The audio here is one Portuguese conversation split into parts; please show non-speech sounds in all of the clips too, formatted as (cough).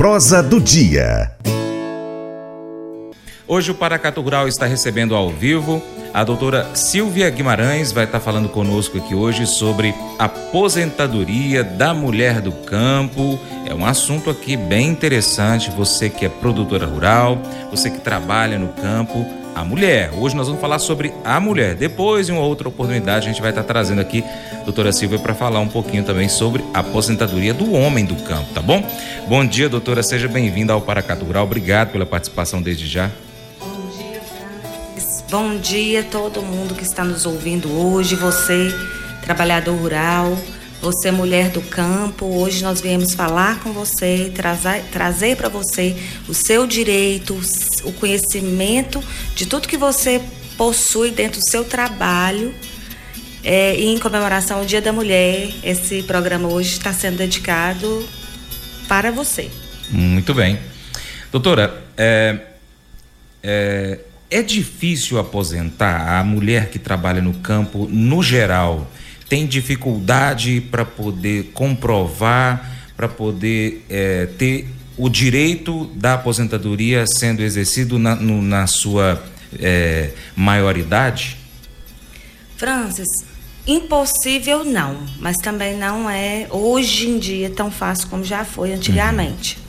prosa do dia. Hoje o Paracatu Rural está recebendo ao vivo a doutora Silvia Guimarães, vai estar falando conosco aqui hoje sobre aposentadoria da mulher do campo. É um assunto aqui bem interessante. Você que é produtora rural, você que trabalha no campo, a mulher. Hoje nós vamos falar sobre a mulher. Depois, em uma outra oportunidade, a gente vai estar trazendo aqui a doutora Silvia para falar um pouquinho também sobre a aposentadoria do homem do campo, tá bom? Bom dia, doutora. Seja bem-vinda ao Paracatu Rural. Obrigado pela participação desde já. Bom dia a todo mundo que está nos ouvindo hoje, você, trabalhador rural, você, mulher do campo. Hoje nós viemos falar com você, trazer, trazer para você o seu direito, o conhecimento de tudo que você possui dentro do seu trabalho. É, em comemoração ao Dia da Mulher, esse programa hoje está sendo dedicado para você. Muito bem. Doutora, é, é, é difícil aposentar a mulher que trabalha no campo, no geral, tem dificuldade para poder comprovar, para poder é, ter o direito da aposentadoria sendo exercido na, no, na sua é, maioridade? Francis, impossível não, mas também não é hoje em dia tão fácil como já foi antigamente. Uhum.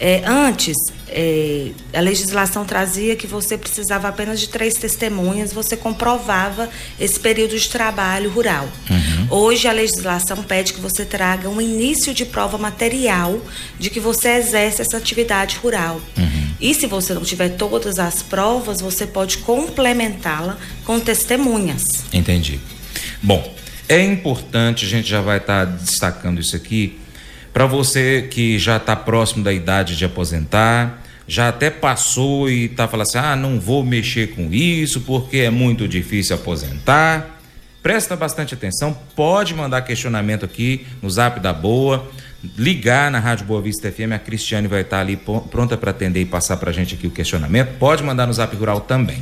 É, antes, é, a legislação trazia que você precisava apenas de três testemunhas, você comprovava esse período de trabalho rural. Uhum. Hoje, a legislação pede que você traga um início de prova material de que você exerce essa atividade rural. Uhum. E se você não tiver todas as provas, você pode complementá-la com testemunhas. Entendi. Bom, é importante, a gente já vai estar tá destacando isso aqui para você que já está próximo da idade de aposentar, já até passou e está falando assim: ah, não vou mexer com isso porque é muito difícil aposentar. Presta bastante atenção, pode mandar questionamento aqui no Zap da Boa, ligar na Rádio Boa Vista FM, a Cristiane vai estar tá ali pronta para atender e passar para a gente aqui o questionamento. Pode mandar no Zap Rural também.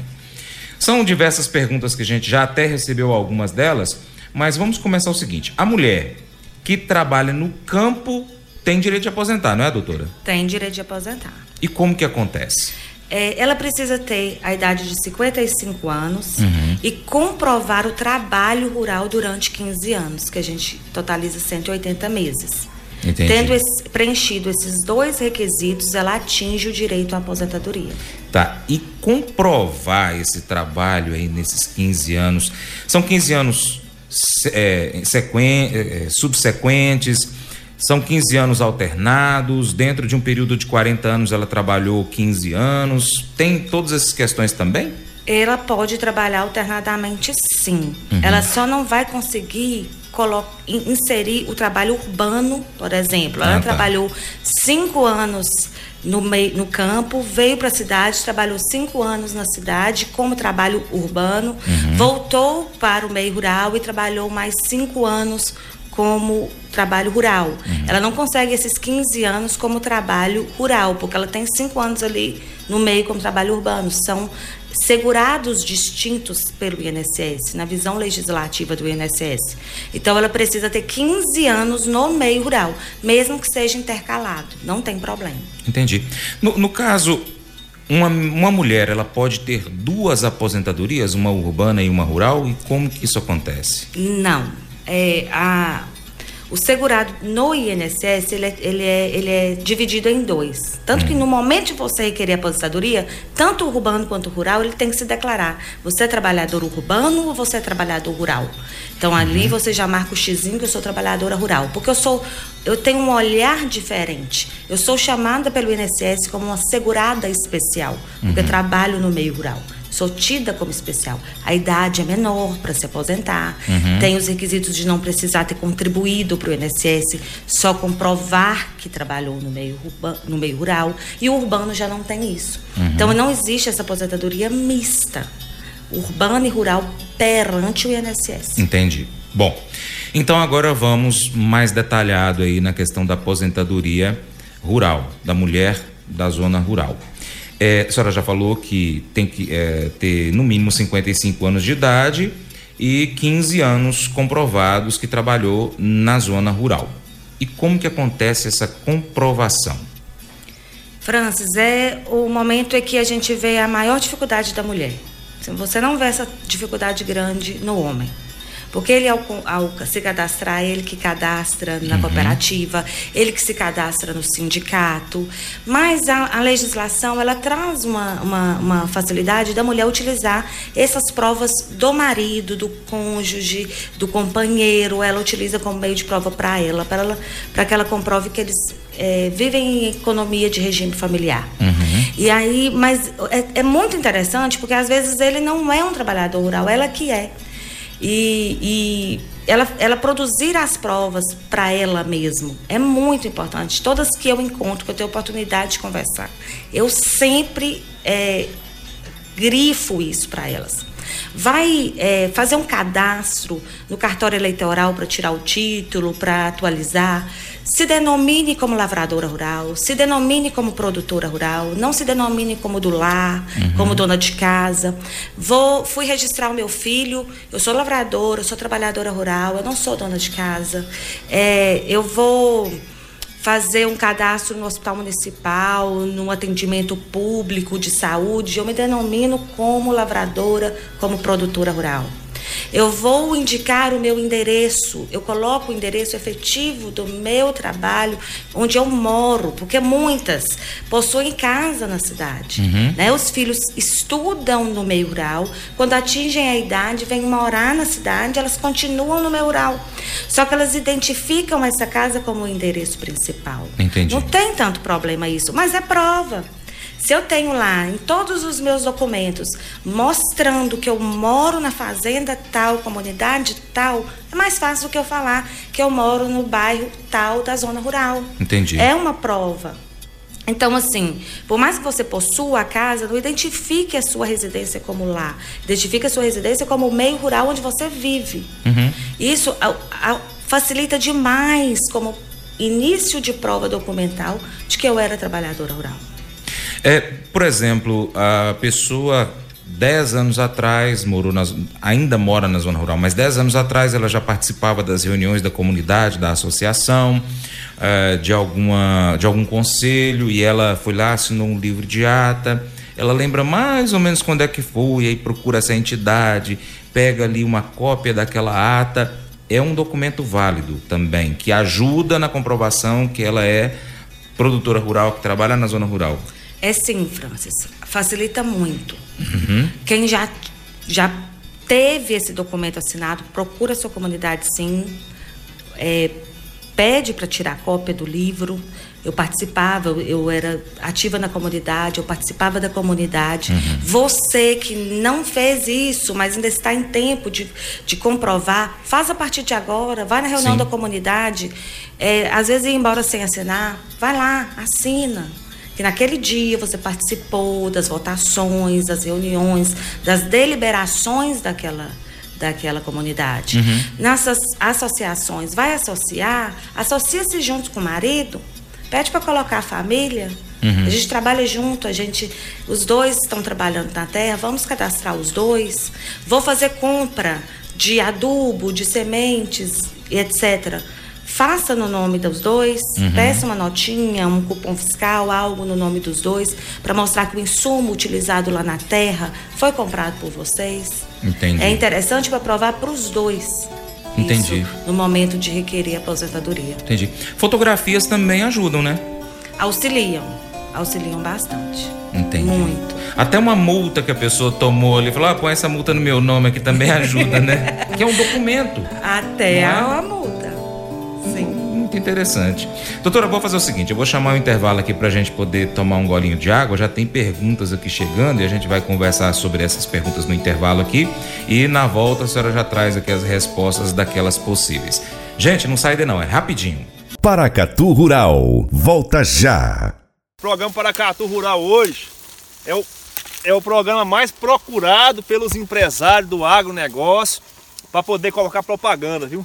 São diversas perguntas que a gente já até recebeu algumas delas, mas vamos começar o seguinte: a mulher que trabalha no campo tem direito de aposentar, não é, doutora? Tem direito de aposentar. E como que acontece? É, ela precisa ter a idade de 55 anos uhum. e comprovar o trabalho rural durante 15 anos, que a gente totaliza 180 meses. Entendi. Tendo esse, preenchido esses dois requisitos, ela atinge o direito à aposentadoria. Tá. E comprovar esse trabalho aí nesses 15 anos, são 15 anos é, é, subsequentes, são 15 anos alternados, dentro de um período de 40 anos ela trabalhou 15 anos. Tem todas essas questões também? Ela pode trabalhar alternadamente sim. Uhum. Ela só não vai conseguir inserir o trabalho urbano, por exemplo. Ela ah, tá. trabalhou cinco anos no, meio, no campo, veio para a cidade, trabalhou cinco anos na cidade como trabalho urbano, uhum. voltou para o meio rural e trabalhou mais cinco anos como trabalho rural. Uhum. Ela não consegue esses 15 anos como trabalho rural, porque ela tem cinco anos ali no meio como trabalho urbano. São segurados distintos pelo INSS, na visão legislativa do INSS. Então, ela precisa ter 15 anos no meio rural, mesmo que seja intercalado, não tem problema. Entendi. No, no caso, uma, uma mulher, ela pode ter duas aposentadorias, uma urbana e uma rural, e como que isso acontece? Não. É, a, o segurado no INSS, ele é, ele é, ele é dividido em dois. Tanto que no momento de você requerer aposentadoria, tanto o urbano quanto o rural, ele tem que se declarar. Você é trabalhador urbano ou você é trabalhador rural? Então ali uhum. você já marca o xizinho que eu sou trabalhadora rural. Porque eu sou, eu tenho um olhar diferente. Eu sou chamada pelo INSS como uma segurada especial, porque uhum. trabalho no meio rural sou tida como especial. A idade é menor para se aposentar, uhum. tem os requisitos de não precisar ter contribuído para o INSS, só comprovar que trabalhou no meio, no meio rural, e o urbano já não tem isso. Uhum. Então não existe essa aposentadoria mista, urbana e rural perante o INSS. Entendi. Bom, então agora vamos mais detalhado aí na questão da aposentadoria rural, da mulher da zona rural. É, a senhora já falou que tem que é, ter no mínimo 55 anos de idade e 15 anos comprovados que trabalhou na zona rural. E como que acontece essa comprovação? Francis, é o momento em que a gente vê a maior dificuldade da mulher. Você não vê essa dificuldade grande no homem. Porque ele, ao, ao se cadastrar, ele que cadastra na uhum. cooperativa, ele que se cadastra no sindicato. Mas a, a legislação, ela traz uma, uma, uma, facilidade da mulher utilizar essas provas do marido, do cônjuge, do companheiro. Ela utiliza como meio de prova para ela, para que ela comprove que eles é, vivem em economia de regime familiar. Uhum. E aí, mas é, é muito interessante porque às vezes ele não é um trabalhador rural, ela que é e, e ela, ela produzir as provas para ela mesmo é muito importante. Todas que eu encontro, que eu tenho oportunidade de conversar, eu sempre é, grifo isso para elas vai é, fazer um cadastro no cartório eleitoral para tirar o título, para atualizar, se denomine como lavradora rural, se denomine como produtora rural, não se denomine como do lar, uhum. como dona de casa. Vou, fui registrar o meu filho, eu sou lavradora, eu sou trabalhadora rural, eu não sou dona de casa. É, eu vou fazer um cadastro no hospital municipal, no atendimento público de saúde, eu me denomino como lavradora, como produtora rural. Eu vou indicar o meu endereço, eu coloco o endereço efetivo do meu trabalho, onde eu moro, porque muitas possuem casa na cidade. Uhum. Né? Os filhos estudam no meio rural, quando atingem a idade, vêm morar na cidade, elas continuam no meio rural. Só que elas identificam essa casa como o endereço principal. Entendi. Não tem tanto problema isso, mas é prova. Se eu tenho lá em todos os meus documentos mostrando que eu moro na fazenda tal, comunidade tal, é mais fácil do que eu falar que eu moro no bairro tal da zona rural. Entendi. É uma prova. Então, assim, por mais que você possua a casa, não identifique a sua residência como lá. Identifique a sua residência como o meio rural onde você vive. Uhum. Isso a, a, facilita demais como início de prova documental de que eu era trabalhadora rural. É, por exemplo, a pessoa 10 anos atrás morou nas, ainda mora na zona rural, mas 10 anos atrás ela já participava das reuniões da comunidade, da associação, uh, de, alguma, de algum conselho, e ela foi lá, assinou um livro de ata. Ela lembra mais ou menos quando é que foi, aí procura essa entidade, pega ali uma cópia daquela ata. É um documento válido também, que ajuda na comprovação que ela é produtora rural, que trabalha na zona rural. É sim, Francis. Facilita muito. Uhum. Quem já, já teve esse documento assinado, procura a sua comunidade sim. É, pede para tirar cópia do livro. Eu participava, eu era ativa na comunidade, eu participava da comunidade. Uhum. Você que não fez isso, mas ainda está em tempo de, de comprovar, faz a partir de agora, vai na reunião Sim. da comunidade. É, às vezes ir embora sem assinar, vai lá, assina que naquele dia você participou das votações, das reuniões, das deliberações daquela daquela comunidade. Uhum. Nessas associações, vai associar, associa-se junto com o marido, pede para colocar a família. Uhum. A gente trabalha junto, a gente, os dois estão trabalhando na terra, vamos cadastrar os dois. Vou fazer compra de adubo, de sementes e etc faça no nome dos dois, uhum. peça uma notinha, um cupom fiscal, algo no nome dos dois, para mostrar que o insumo utilizado lá na terra foi comprado por vocês. Entendi. É interessante para provar para os dois. Entendi. Isso, no momento de requerer aposentadoria. Entendi. Fotografias também ajudam, né? Auxiliam. Auxiliam bastante. Entendi. Muito. Até uma multa que a pessoa tomou ali, falou: ah, põe essa multa no meu nome aqui também ajuda, né? (laughs) que é um documento. Até é? a multa. Muito interessante. Doutora, vou fazer o seguinte: eu vou chamar o um intervalo aqui para a gente poder tomar um golinho de água. Já tem perguntas aqui chegando e a gente vai conversar sobre essas perguntas no intervalo aqui. E na volta a senhora já traz aqui as respostas daquelas possíveis. Gente, não sai de não, é rapidinho. Paracatu Rural, volta já. O programa Paracatu Rural hoje é o, é o programa mais procurado pelos empresários do agronegócio para poder colocar propaganda, viu?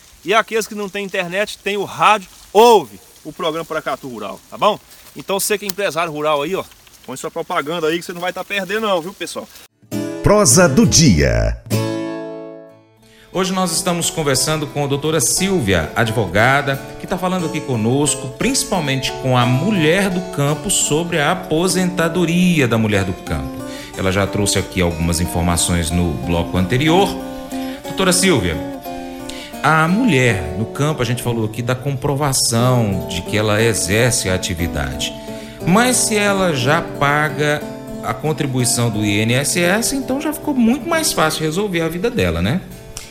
E aqueles que não tem internet, tem o rádio, ouve o programa Paracatu Rural, tá bom? Então você que é empresário rural aí, ó, põe sua propaganda aí que você não vai estar tá perdendo não, viu pessoal? Prosa do dia. Hoje nós estamos conversando com a doutora Silvia, advogada, que está falando aqui conosco, principalmente com a mulher do campo, sobre a aposentadoria da mulher do campo. Ela já trouxe aqui algumas informações no bloco anterior. Doutora Silvia, a mulher no campo, a gente falou aqui da comprovação de que ela exerce a atividade. Mas se ela já paga a contribuição do INSS, então já ficou muito mais fácil resolver a vida dela, né?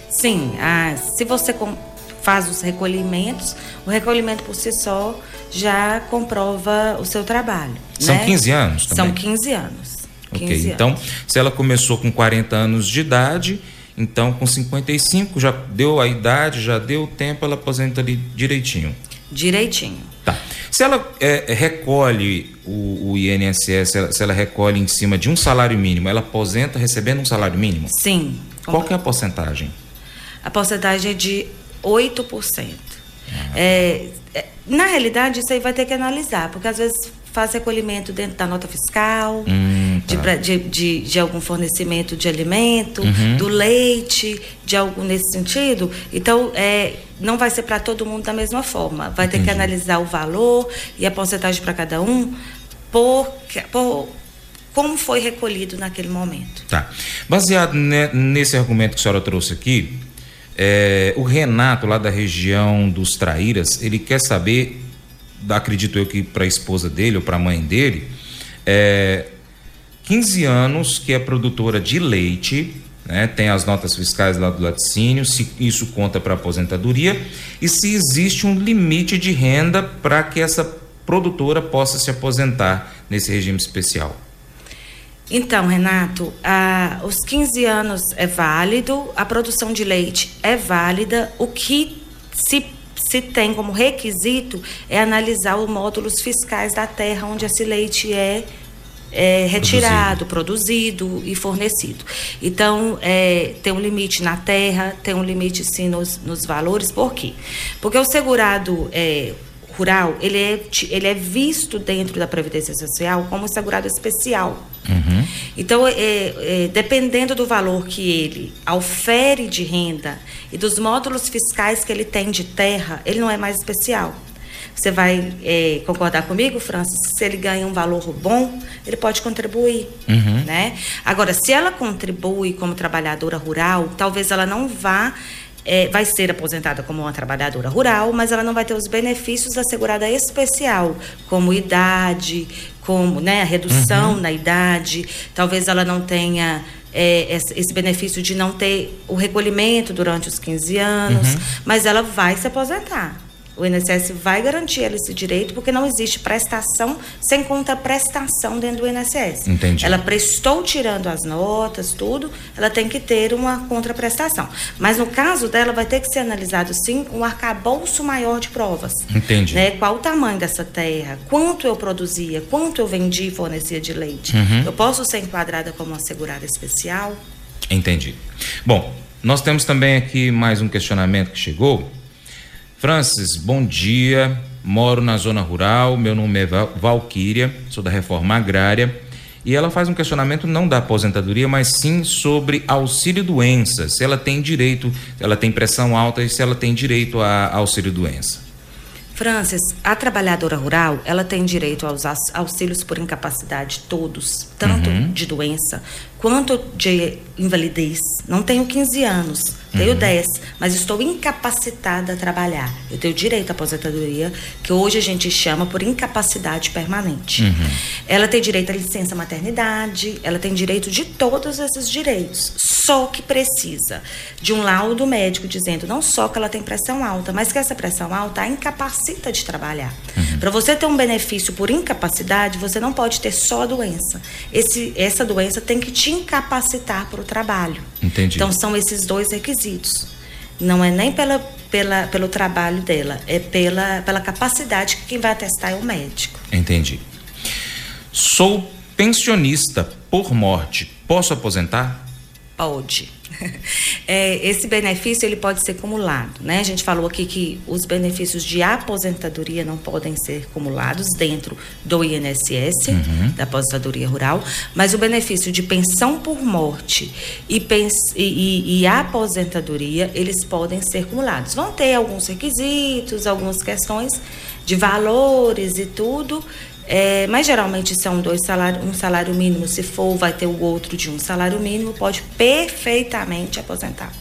Sim, ah, se você faz os recolhimentos, o recolhimento por si só já comprova o seu trabalho. São né? 15 anos também? São 15 anos. 15 ok, anos. então se ela começou com 40 anos de idade, então com 55 já deu a idade, já deu o tempo, ela aposenta ali direitinho. Direitinho. Tá. Se ela é, recolhe o, o INSS, se ela, se ela, recolhe em cima de um salário mínimo, ela aposenta recebendo um salário mínimo? Sim. Qual que é a porcentagem? a porcentagem é de 8%. É, é, na realidade, isso aí vai ter que analisar, porque às vezes faz recolhimento dentro da nota fiscal, hum, tá. de, de, de, algum fornecimento de alimento, uhum. do leite, de algo nesse sentido. Então, é, não vai ser para todo mundo da mesma forma. Vai Entendi. ter que analisar o valor e a porcentagem para cada um por, por como foi recolhido naquele momento. Tá. Baseado nesse argumento que a senhora trouxe aqui, é, o Renato, lá da região dos Traíras, ele quer saber, acredito eu que para a esposa dele ou para a mãe dele, é, 15 anos que é produtora de leite, né, tem as notas fiscais lá do laticínio, se isso conta para aposentadoria e se existe um limite de renda para que essa produtora possa se aposentar nesse regime especial. Então, Renato, a, os 15 anos é válido, a produção de leite é válida. O que se, se tem como requisito é analisar os módulos fiscais da terra onde esse leite é é, retirado, produzido. produzido. e fornecido. Então, é, tem um limite na terra, tem um limite sim nos, nos valores. Por quê? Porque o segurado é, rural, ele é, ele é visto dentro da Previdência Social como segurado especial. Uhum. Então, é, é, dependendo do valor que ele aufere de renda e dos módulos fiscais que ele tem de terra, ele não é mais especial. Você vai é, concordar comigo, Francis? Se ele ganha um valor bom, ele pode contribuir, uhum. né? Agora, se ela contribui como trabalhadora rural, talvez ela não vá é, vai ser aposentada como uma trabalhadora rural, mas ela não vai ter os benefícios da segurada especial, como idade, como né, a redução uhum. na idade, talvez ela não tenha é, esse benefício de não ter o recolhimento durante os 15 anos, uhum. mas ela vai se aposentar. O INSS vai garantir ela esse direito porque não existe prestação sem conta prestação dentro do INSS. Entendi. Ela prestou tirando as notas, tudo, ela tem que ter uma contraprestação. Mas no caso dela vai ter que ser analisado sim um arcabouço maior de provas. Entendi. Né? Qual o tamanho dessa terra, quanto eu produzia, quanto eu vendi e fornecia de leite. Uhum. Eu posso ser enquadrada como uma segurada especial? Entendi. Bom, nós temos também aqui mais um questionamento que chegou Francis, bom dia. Moro na zona rural, meu nome é Valquíria, sou da reforma agrária. E ela faz um questionamento não da aposentadoria, mas sim sobre auxílio doença. Se ela tem direito, se ela tem pressão alta e se ela tem direito a auxílio doença. Francis, a trabalhadora rural, ela tem direito aos auxílios por incapacidade todos, tanto uhum. de doença quanto de invalidez. Não tenho 15 anos, tenho uhum. 10, mas estou incapacitada a trabalhar. Eu tenho direito à aposentadoria, que hoje a gente chama por incapacidade permanente. Uhum. Ela tem direito à licença maternidade, ela tem direito de todos esses direitos. Só que precisa de um laudo médico dizendo não só que ela tem pressão alta, mas que essa pressão alta a incapacita de trabalhar. Uhum. Para você ter um benefício por incapacidade, você não pode ter só a doença. Esse, essa doença tem que te incapacitar para o trabalho. Entendi. Então são esses dois requisitos. Não é nem pela, pela, pelo trabalho dela, é pela, pela capacidade que quem vai atestar é o médico. Entendi. Sou pensionista por morte. Posso aposentar? Pode. (laughs) É, esse benefício ele pode ser acumulado, né? A gente falou aqui que os benefícios de aposentadoria não podem ser acumulados dentro do INSS, uhum. da aposentadoria rural, mas o benefício de pensão por morte e, pens e, e, e aposentadoria eles podem ser acumulados. Vão ter alguns requisitos, algumas questões de valores e tudo, é, mas geralmente são dois salários, um salário mínimo, se for, vai ter o outro de um salário mínimo, pode perfeitamente aposentar.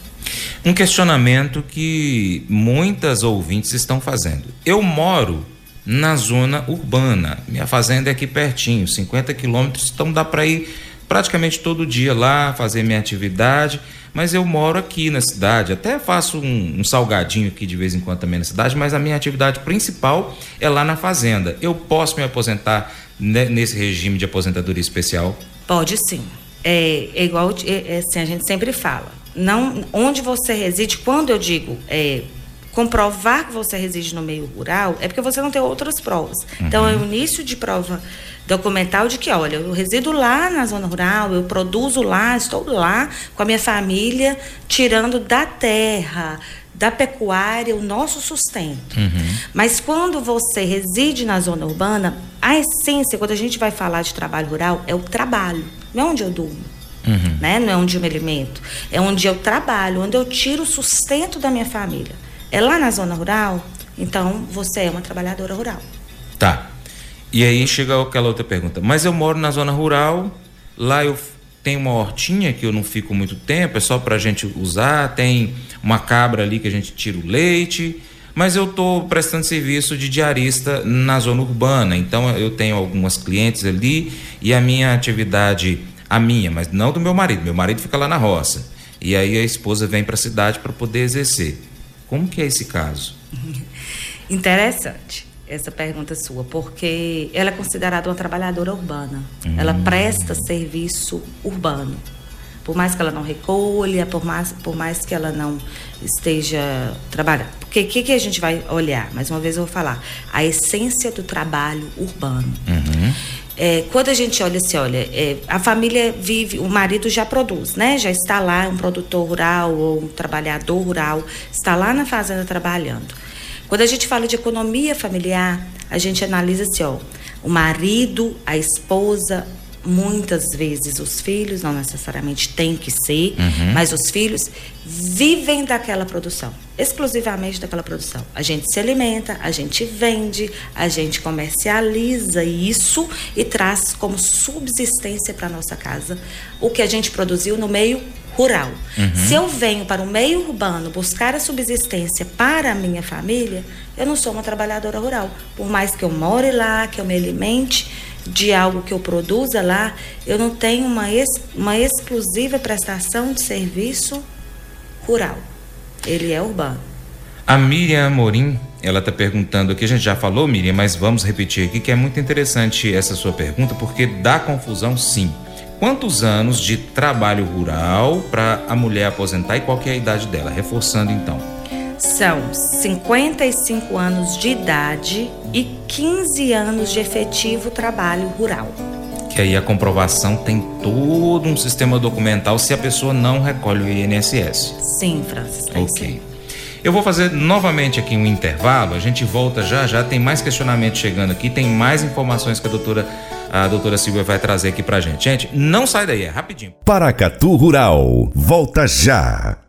Um questionamento que muitas ouvintes estão fazendo. Eu moro na zona urbana, minha fazenda é aqui pertinho, 50 quilômetros, então dá para ir praticamente todo dia lá, fazer minha atividade mas eu moro aqui na cidade. Até faço um, um, salgadinho aqui de vez em quando também na cidade, mas a minha atividade principal é lá na fazenda. Eu posso me aposentar nesse regime de aposentadoria especial? Pode sim. É, é igual é, é, assim, a gente sempre fala. Não, onde você reside, quando eu digo é, comprovar que você reside no meio rural, é porque você não tem outras provas. Uhum. Então, é o início de prova documental de que, olha, eu resido lá na zona rural, eu produzo lá, estou lá com a minha família, tirando da terra, da pecuária, o nosso sustento. Uhum. Mas quando você reside na zona urbana, a essência, quando a gente vai falar de trabalho rural, é o trabalho, não é onde eu durmo. Uhum. Né? Não é onde eu me alimento, é onde eu trabalho, onde eu tiro o sustento da minha família. É lá na zona rural, então você é uma trabalhadora rural. Tá. E aí chega aquela outra pergunta. Mas eu moro na zona rural, lá eu tenho uma hortinha que eu não fico muito tempo, é só para a gente usar, tem uma cabra ali que a gente tira o leite, mas eu estou prestando serviço de diarista na zona urbana, então eu tenho algumas clientes ali e a minha atividade, a minha, mas não do meu marido, meu marido fica lá na roça. E aí a esposa vem para a cidade para poder exercer. Como que é esse caso? (laughs) Interessante essa pergunta sua, porque ela é considerada uma trabalhadora urbana. Hum. Ela presta serviço urbano. Por mais que ela não recolha, por mais, por mais que ela não esteja trabalhando. Porque o que, que a gente vai olhar? Mais uma vez eu vou falar. A essência do trabalho urbano. Uhum. É, quando a gente olha assim, olha, é, a família vive, o marido já produz, né? Já está lá, um produtor rural ou um trabalhador rural, está lá na fazenda trabalhando. Quando a gente fala de economia familiar, a gente analisa assim, ó, o marido, a esposa, muitas vezes os filhos, não necessariamente tem que ser, uhum. mas os filhos vivem daquela produção, exclusivamente daquela produção. A gente se alimenta, a gente vende, a gente comercializa isso e traz como subsistência para nossa casa o que a gente produziu no meio rural. Uhum. Se eu venho para o meio urbano buscar a subsistência para a minha família, eu não sou uma trabalhadora rural. Por mais que eu more lá, que eu me alimente de algo que eu produza lá, eu não tenho uma, ex, uma exclusiva prestação de serviço rural. Ele é urbano. A Miriam Amorim, ela está perguntando aqui, a gente já falou, Miriam, mas vamos repetir aqui que é muito interessante essa sua pergunta, porque dá confusão sim quantos anos de trabalho rural para a mulher aposentar e qual é a idade dela? Reforçando então. São 55 anos de idade e 15 anos de efetivo trabalho rural. Que aí a comprovação tem todo um sistema documental se a pessoa não recolhe o INSS. Sim, Francis. Ok. Sim. Eu vou fazer novamente aqui um intervalo, a gente volta já já, tem mais questionamentos chegando aqui, tem mais informações que a doutora a doutora Silvia vai trazer aqui pra gente. Gente, não sai daí, é rapidinho. Paracatu Rural, volta já.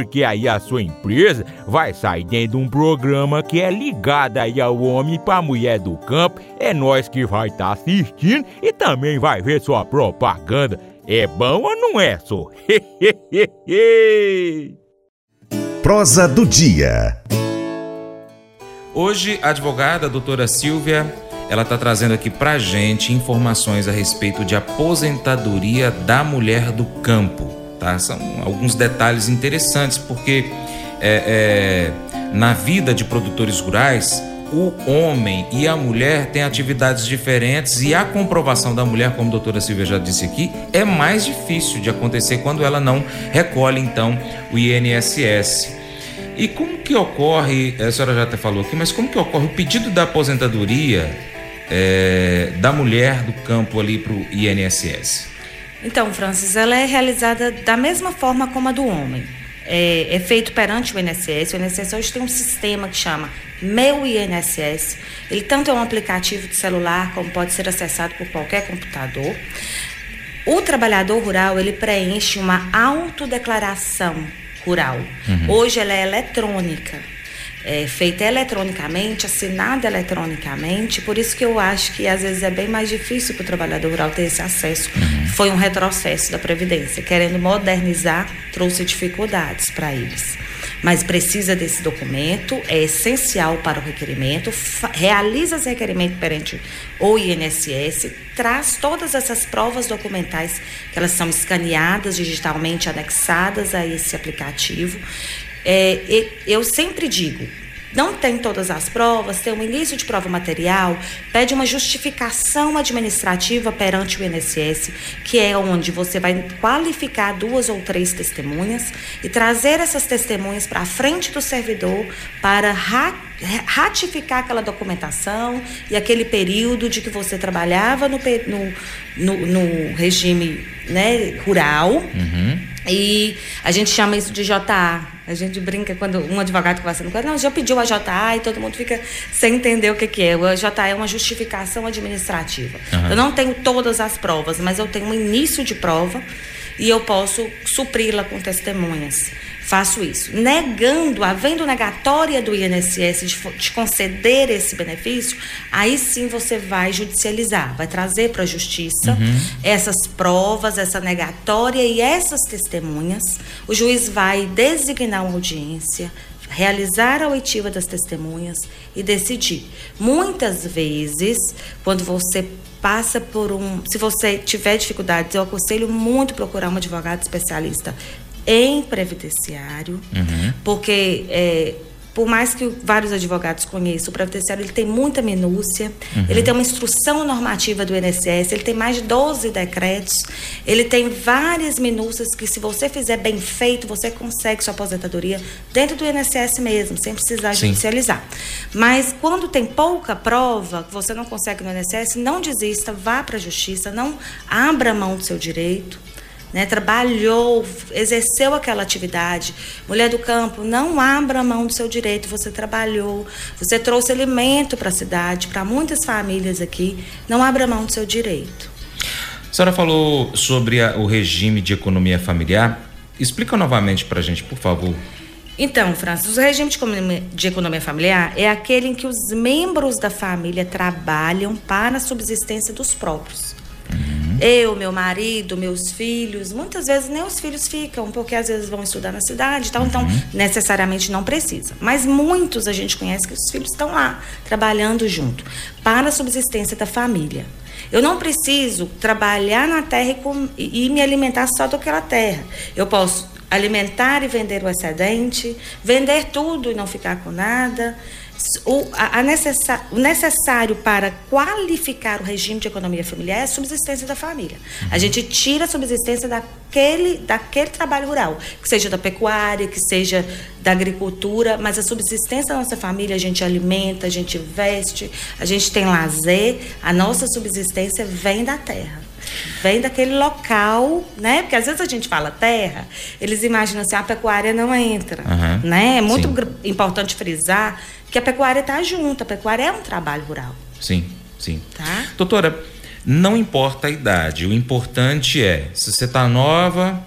porque aí a sua empresa vai sair dentro de um programa que é ligado aí ao homem para mulher do campo. É nós que vai estar tá assistindo e também vai ver sua propaganda. É bom ou não é, só? (laughs) Prosa do dia. Hoje, a advogada a doutora Silvia ela está trazendo aqui para gente informações a respeito de aposentadoria da mulher do campo. Tá? São alguns detalhes interessantes, porque é, é, na vida de produtores rurais, o homem e a mulher têm atividades diferentes e a comprovação da mulher, como a doutora Silvia já disse aqui, é mais difícil de acontecer quando ela não recolhe então o INSS. E como que ocorre, a senhora já até falou aqui, mas como que ocorre o pedido da aposentadoria é, da mulher do campo ali para o INSS? Então, Francis, ela é realizada da mesma forma como a do homem. É, é, feito perante o INSS. O INSS hoje tem um sistema que chama Meu INSS. Ele tanto é um aplicativo de celular como pode ser acessado por qualquer computador. O trabalhador rural ele preenche uma autodeclaração rural. Uhum. Hoje ela é eletrônica é, feita eletronicamente, assinada eletronicamente, por isso que eu acho que às vezes é bem mais difícil para o trabalhador rural ter esse acesso. Uhum. Foi um retrocesso da Previdência, querendo modernizar, trouxe dificuldades para eles. Mas precisa desse documento, é essencial para o requerimento, realiza esse requerimento perante o INSS, traz todas essas provas documentais, que elas são escaneadas digitalmente, anexadas a esse aplicativo, é, eu sempre digo, não tem todas as provas, tem um início de prova material, pede uma justificação administrativa perante o INSS, que é onde você vai qualificar duas ou três testemunhas e trazer essas testemunhas para a frente do servidor para ratificar aquela documentação e aquele período de que você trabalhava no, no, no, no regime né, rural. Uhum. E a gente chama isso de JA. A gente brinca quando um advogado conversa com não, já pediu a JA e todo mundo fica sem entender o que, que é. O JA é uma justificação administrativa. Uhum. Eu não tenho todas as provas, mas eu tenho um início de prova e eu posso supri-la com testemunhas faço isso. Negando, havendo negatória do INSS de, de, conceder esse benefício, aí sim você vai judicializar, vai trazer para a justiça uhum. essas provas, essa negatória e essas testemunhas. O juiz vai designar uma audiência, realizar a oitiva das testemunhas e decidir. Muitas vezes, quando você passa por um. Se você tiver dificuldades, eu aconselho muito procurar um advogado especialista em previdenciário, uhum. porque é, por mais que vários advogados conheçam, o previdenciário ele tem muita minúcia, uhum. ele tem uma instrução normativa do INSS, ele tem mais de 12 decretos, ele tem várias minúcias que se você fizer bem feito, você consegue sua aposentadoria dentro do INSS mesmo, sem precisar Sim. judicializar. Mas quando tem pouca prova, que você não consegue no INSS, não desista, vá para a justiça, não abra mão do seu direito né, trabalhou, exerceu aquela atividade. Mulher do campo, não abra mão do seu direito, você trabalhou, você trouxe alimento para a cidade, para muitas famílias aqui, não abra mão do seu direito. A senhora falou sobre a, o regime de economia familiar. Explica novamente para a gente, por favor. Então, Francis, o regime de economia, de economia familiar é aquele em que os membros da família trabalham para a subsistência dos próprios. Eu, meu marido, meus filhos, muitas vezes nem os filhos ficam, porque às vezes vão estudar na cidade e tal, então uhum. necessariamente não precisa. Mas muitos a gente conhece que os filhos estão lá, trabalhando junto, para a subsistência da família. Eu não preciso trabalhar na terra e, com, e, me alimentar só daquela terra. Eu posso alimentar e vender o excedente, vender tudo e não ficar com nada o, a, necessa, o necessário para qualificar o regime de economia familiar é a subsistência da família. Uhum. A gente tira a subsistência daquele, daquele trabalho rural, que seja da pecuária, que seja da agricultura, mas a subsistência da nossa família a gente alimenta, a gente veste, a gente tem lazer, a nossa subsistência vem da terra vem daquele local, né? Porque às vezes a gente fala terra, eles imaginam assim, a pecuária não entra, uhum. né? É muito Sim. importante frisar que a pecuária está junto, a pecuária é um trabalho rural. Sim, sim. Tá? Doutora, não importa a idade, o importante é, se você está nova,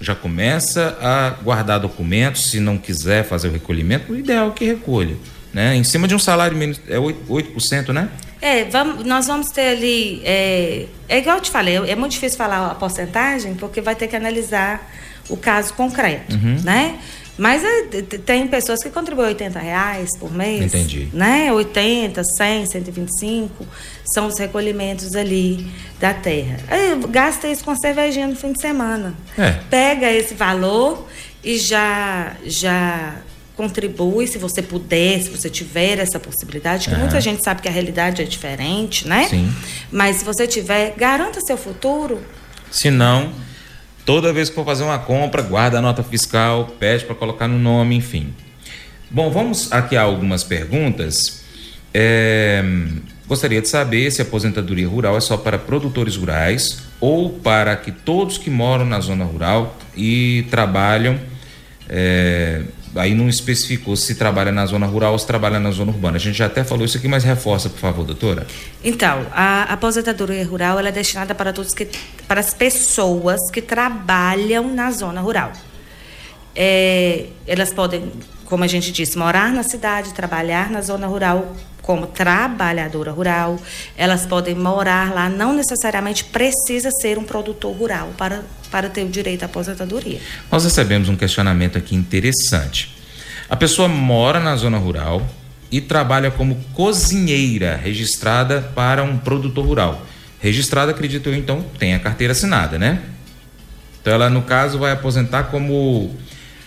já começa a guardar documentos, se não quiser fazer o recolhimento, o ideal é que recolha. Né? Em cima de um salário mínimo, é 8%, 8% né? É, vamos, nós vamos ter ali. É, é igual eu te falei, é muito difícil falar a porcentagem, porque vai ter que analisar o caso concreto, uhum. né? Mas é, tem pessoas que contribuem 80 reais por mês. Entendi. Né? 80, 100, 125 são os recolhimentos ali da terra. Aí, gasta isso com cervejinha no fim de semana. É. Pega esse valor e já, já contribui, se você puder, se você tiver essa possibilidade, que Aham. muita gente sabe que a realidade é diferente, né? Sim. Mas se você tiver, garanta seu futuro. Se não, toda vez que for fazer uma compra, guarda a nota fiscal, pede para colocar no nome, enfim. Bom, vamos aqui a algumas perguntas. É, gostaria de saber se a aposentadoria rural é só para produtores rurais ou para que todos que moram na zona rural e trabalham. é, aí não especificou se trabalha na zona rural ou se trabalha na zona urbana. A gente já até falou isso aqui, mas reforça, por favor, doutora. Então, a aposentadoria rural é destinada para todos que, para as pessoas que trabalham na zona rural. É, elas podem, como a gente disse, morar na cidade, trabalhar na zona rural como trabalhadora rural. Elas podem morar lá, não necessariamente precisa ser um produtor rural para, para ter o direito à aposentadoria. Nós recebemos um questionamento aqui interessante. A pessoa mora na zona rural e trabalha como cozinheira registrada para um produtor rural. Registrada, acredito eu, então, tem a carteira assinada, né? Então ela, no caso, vai aposentar como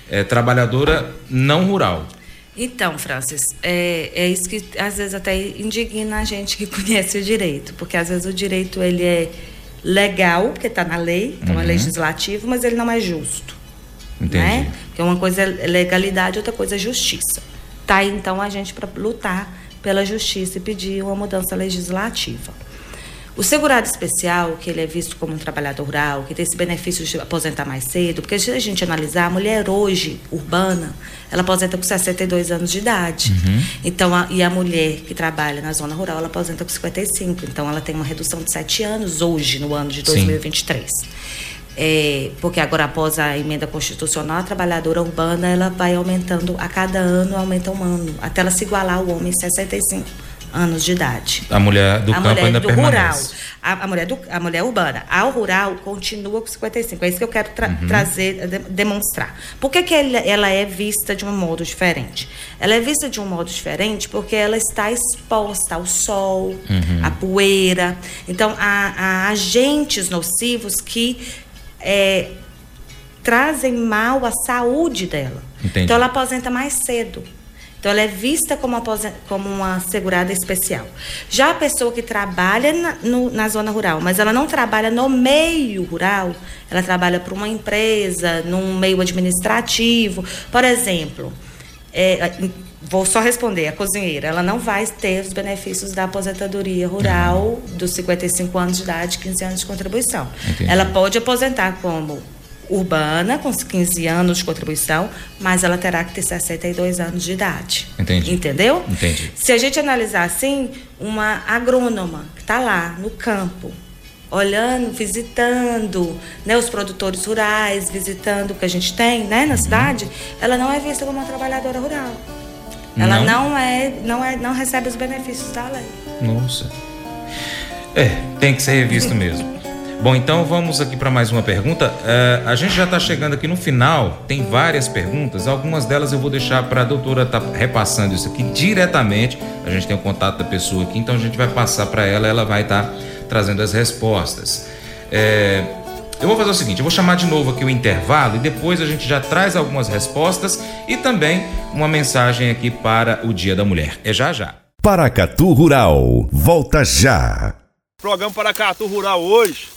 eh, trabalhadora não rural. Então, Francis, é, é isso que às vezes até indigna a gente que (laughs) conhece o direito, porque às vezes o direito ele é legal, porque está na lei, então é Uhum. legislativo, mas ele não é justo. Entendi. Né? Porque uma coisa é legalidade, outra coisa é justiça. Tá então a gente para lutar pela justiça e pedir uma mudança legislativa. O segurado especial, que ele é visto como um trabalhador rural, que tem esse benefício de aposentar mais cedo, porque se a gente analisar, a mulher hoje, urbana, ela aposenta com 62 anos de idade. Então, a- e a mulher que trabalha na zona rural, ela aposenta com 55. Então, ela tem uma redução de 7 anos hoje, no ano de Sim. 2023. É, porque agora, após a emenda constitucional, a trabalhadora urbana ela vai aumentando, a cada ano aumenta um ano, até ela se igualar ao homem 65 anos de idade A mulher do a campo mulher ainda do rural, permanece. a, a mulher do, a mulher urbana. A rural continua com 55. É isso que eu quero tra- Uhum. trazer, de- demonstrar. Por que, que ela, ela é vista de um modo diferente? Ela é vista de um modo diferente porque ela está exposta ao sol, Uhum. à poeira. Então, há, há agentes nocivos que é, trazem mal à saúde dela. Entendi. Então, ela aposenta mais cedo. Então, ela é vista como, como uma segurada especial. Já a pessoa que trabalha na, no- na zona rural, mas ela não trabalha no meio rural, ela trabalha para uma empresa, num meio administrativo. Por exemplo, é, vou só responder, a cozinheira, ela não vai ter os benefícios da aposentadoria rural dos 55 anos de idade, 15 anos de contribuição. Entendi. Ela pode aposentar como urbana, com os 15 anos de contribuição, mas ela terá que ter 62 anos de idade. Entendi. Entendeu? Entendi. Se a gente analisar assim, uma agrônoma que está lá no campo, olhando, visitando né, os produtores rurais, visitando o que a gente tem né, Uhum. na cidade, ela não é vista como uma trabalhadora rural. Ela Não? não, é, não é, não recebe os benefícios da lei. Nossa. É, tem que ser revisto mesmo. Bom, então vamos aqui para mais uma pergunta. É, a gente já está chegando aqui no final, tem várias perguntas. Algumas delas eu vou deixar para a doutora estar repassando isso aqui diretamente. A gente tem o contato da pessoa aqui, então a gente vai passar para ela, ela vai estar trazendo as respostas. É, eu vou fazer o seguinte: eu vou chamar de novo aqui o intervalo e depois a gente já traz algumas respostas e também uma mensagem aqui para o Dia da Mulher. É já já. Paracatu Rural, volta já. Programa Paracatu Rural hoje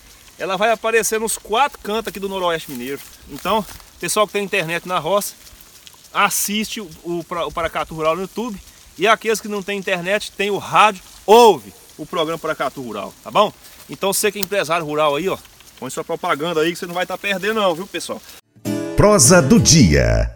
ela vai aparecer nos quatro cantos aqui do Noroeste Mineiro. Então, pessoal que tem internet na roça, assiste o, o, Paracatu Rural no YouTube e aqueles que não têm internet, tem o rádio, ouve o programa Paracatu Rural, tá bom? Então, você que é empresário rural aí, ó, põe sua propaganda aí que você não vai estar perdendo não, viu, pessoal? Prosa do dia.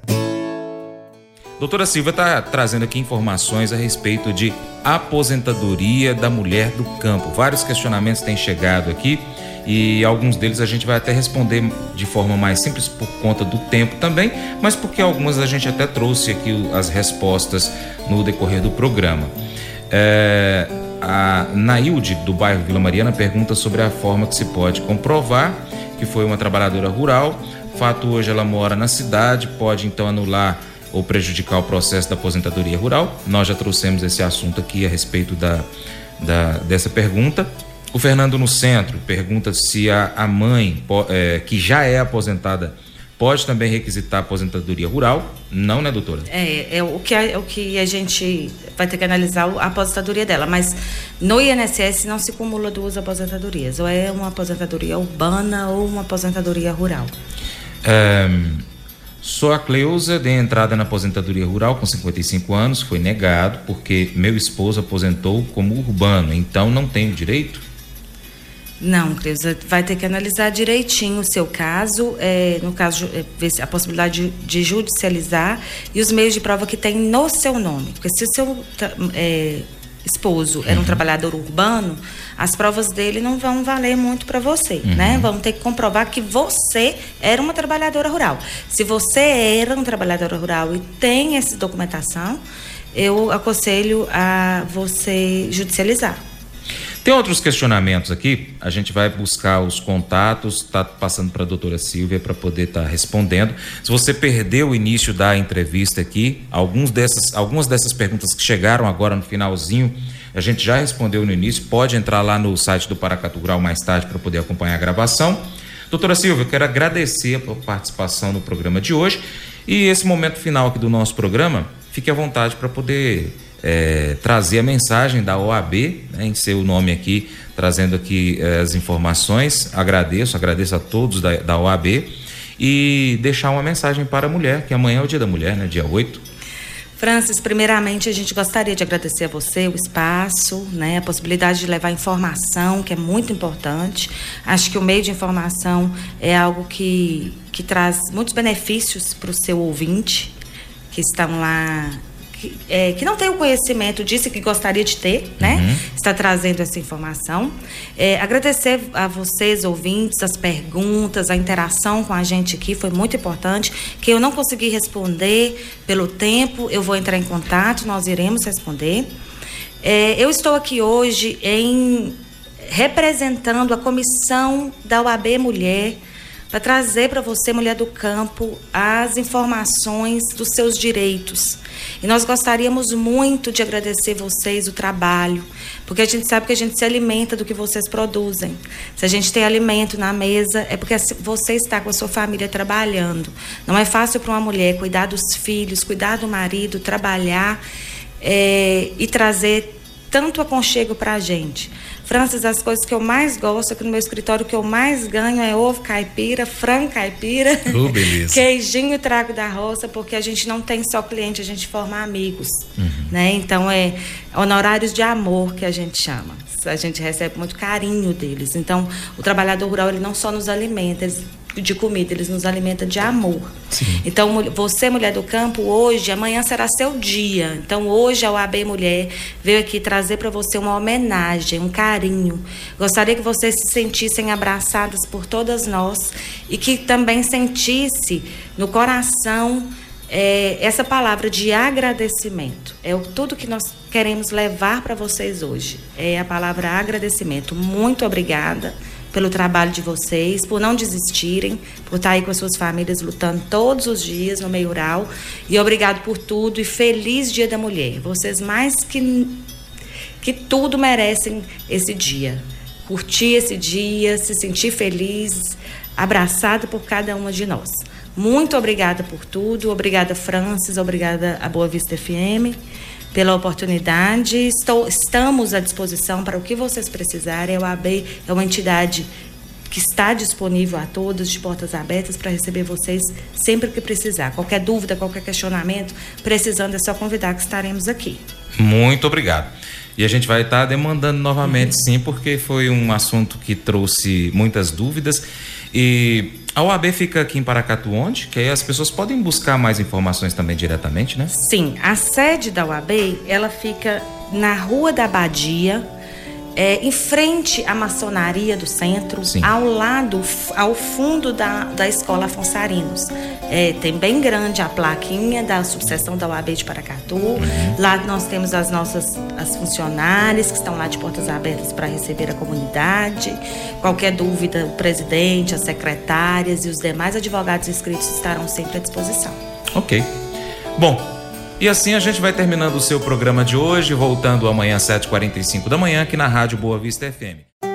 Doutora Silva está trazendo aqui informações a respeito de aposentadoria da mulher do campo. Vários questionamentos têm chegado aqui e alguns deles a gente vai até responder de forma mais simples por conta do tempo também, mas porque algumas a gente até trouxe aqui as respostas no decorrer do programa. É, a Nailde, do bairro Vila Mariana, pergunta sobre a forma que se pode comprovar que foi uma trabalhadora rural. Fato hoje ela mora na cidade, pode então anular ou prejudicar o processo da aposentadoria rural. Nós já trouxemos esse assunto aqui a respeito da, da dessa pergunta. O Fernando no Centro pergunta se a, a mãe, é, que já é aposentada, pode também requisitar aposentadoria rural. Não, né, doutora? É, é o que a, é o que a gente vai ter que analisar a aposentadoria dela, mas no INSS não se acumula duas aposentadorias, ou é uma aposentadoria urbana ou uma aposentadoria rural. É, Sou a Cleusa, dei entrada na aposentadoria rural com 55 anos, foi negado porque meu esposo aposentou como urbano, então não tenho direito? Não, Cleusa, vai ter que analisar direitinho o seu caso, é, no caso, é, ver a possibilidade de, de, judicializar e os meios de prova que tem no seu nome. Porque se o seu é, esposo era um uhum. trabalhador urbano, as provas dele não vão valer muito para você, uhum. né? Vão ter que comprovar que você era uma trabalhadora rural. Se você era um trabalhadora rural e tem essa documentação, eu aconselho a você judicializar. Tem outros questionamentos aqui, a gente vai buscar os contatos, está passando para a doutora Silvia para poder estar tá respondendo. Se você perdeu o início da entrevista aqui, alguns dessas, algumas dessas perguntas que chegaram agora no finalzinho, a gente já respondeu no início, pode entrar lá no site do Paracatu Rural mais tarde para poder acompanhar a gravação. Doutora Silvia, eu quero agradecer a participação no programa de hoje e esse momento final aqui do nosso programa, fique à vontade para poder é, trazer a mensagem da OAB, né, em seu nome aqui, trazendo aqui é, as informações. Agradeço, agradeço a todos da, da OAB e deixar uma mensagem para a mulher, que amanhã é o Dia da Mulher, né, dia 8. Francis, primeiramente a gente gostaria de agradecer a você o espaço, né, a possibilidade de levar informação, que é muito importante. Acho que o meio de informação é algo que, que traz muitos benefícios para o seu ouvinte, que estão lá que, é, que não tem o conhecimento disso e que gostaria de ter, né? Uhum. Está trazendo essa informação. É, agradecer a vocês, ouvintes, as perguntas, a interação com a gente aqui foi muito importante. Que eu não consegui responder pelo tempo, eu vou entrar em contato, nós iremos responder. É, eu estou aqui hoje em representando a comissão da UAB Mulher para trazer para você, mulher do campo, as informações dos seus direitos. E nós gostaríamos muito de agradecer vocês o trabalho, porque a gente sabe que a gente se alimenta do que vocês produzem. Se a gente tem alimento na mesa, é porque você está com a sua família trabalhando. Não é fácil para uma mulher cuidar dos filhos, cuidar do marido, trabalhar é, e trazer tanto aconchego para a gente. Francis, as coisas que eu mais gosto aqui no meu escritório, que eu mais ganho é ovo caipira, frango caipira, oh, beleza. (laughs) queijinho trago da roça, porque a gente não tem só cliente, a gente forma amigos. Uhum. Né? Então é honorários de amor que a gente chama. A gente recebe muito carinho deles. Então, o trabalhador rural ele não só nos alimenta, eles de comida, eles nos alimentam de amor. Sim. Então, você, mulher do campo, hoje, amanhã será seu dia. Então, hoje a UAB Mulher veio aqui trazer para você uma homenagem, um carinho. Gostaria que vocês se sentissem abraçadas por todas nós e que também sentisse no coração é, essa palavra de agradecimento. É o, tudo que nós queremos levar para vocês hoje. É a palavra agradecimento. Muito obrigada pelo trabalho de vocês, por não desistirem, por estar aí com as suas famílias lutando todos os dias no meio rural. E obrigado por tudo e feliz Dia da Mulher. Vocês mais que, que tudo merecem esse dia. Curtir esse dia, se sentir feliz, abraçado por cada uma de nós. Muito obrigada por tudo. Obrigada, Francis. Obrigada a Boa Vista FM pela oportunidade. Estou, estamos à disposição para o que vocês precisarem. A OAB é uma entidade que está disponível a todos, de portas abertas, para receber vocês sempre que precisar. Qualquer dúvida, qualquer questionamento, precisando é só convidar que estaremos aqui. Muito obrigado. E a gente vai estar tá demandando novamente, uhum. sim, porque foi um assunto que trouxe muitas dúvidas. E a OAB fica aqui em Paracatu onde? Que aí as pessoas podem buscar mais informações também diretamente, né? Sim, a sede da OAB, ela fica na Rua da Abadia, é, em frente à maçonaria do centro, Sim. ao lado, ao fundo da, da Escola Afonsarinos. É, tem bem grande a plaquinha da subseção da UAB de Paracatu. Uhum. Lá nós temos as nossas as funcionárias que estão lá de portas abertas para receber a comunidade. Qualquer dúvida, o presidente, as secretárias e os demais advogados inscritos estarão sempre à disposição. Ok. Bom, e assim a gente vai terminando o seu programa de hoje, voltando amanhã às 7h45 da manhã aqui na Rádio Boa Vista FM.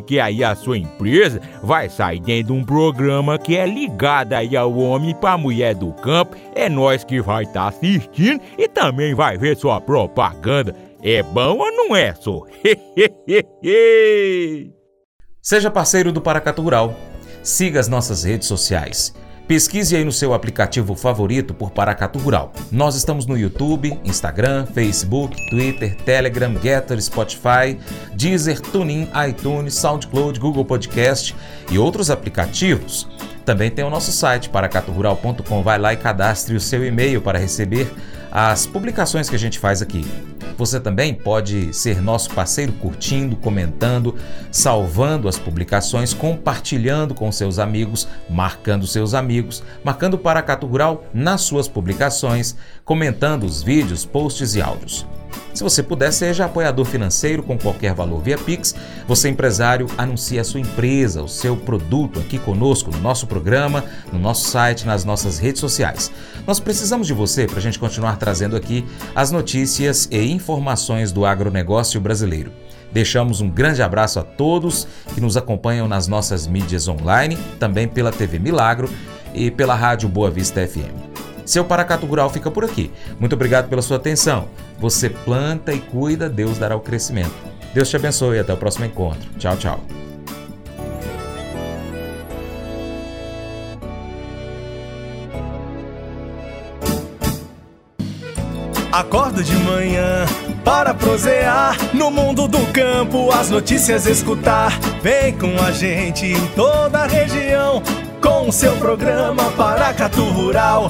aí a sua empresa vai sair dentro de um programa que é ligado aí ao homem para mulher do campo. É nós que vai estar tá assistindo e também vai ver sua propaganda. É bom ou não é, só? (laughs) Seja parceiro do Paracatu Rural. Siga as nossas redes sociais. Pesquise aí no seu aplicativo favorito por Paracatu Rural. Nós estamos no YouTube, Instagram, Facebook, Twitter, Telegram, Getter, Spotify, Deezer, TuneIn, iTunes, SoundCloud, Google Podcast e outros aplicativos. Também tem o nosso site paracaturural.com. Vai lá e cadastre o seu e-mail para receber as publicações que a gente faz aqui. Você também pode ser nosso parceiro curtindo, comentando, salvando as publicações, compartilhando com seus amigos, marcando seus amigos, marcando Paracatu Rural nas suas publicações, comentando os vídeos, posts e áudios. Se você puder, seja apoiador financeiro com qualquer valor via Pix. Você, empresário, anuncie a sua empresa, o seu produto aqui conosco, no nosso programa, no nosso site, nas nossas redes sociais. Nós precisamos de você para a gente continuar trazendo aqui as notícias e informações do agronegócio brasileiro. Deixamos um grande abraço a todos que nos acompanham nas nossas mídias online, também pela TV Milagro e pela Rádio Boa Vista FM. Seu Paracato Rural fica por aqui. Muito obrigado pela sua atenção. Você planta e cuida, Deus dará o crescimento. Deus te abençoe e até o próximo encontro. Tchau, tchau. Acordo de manhã para prosear no mundo do campo, as notícias escutar. Vem com a gente em toda a região com o seu programa Paracatu Rural.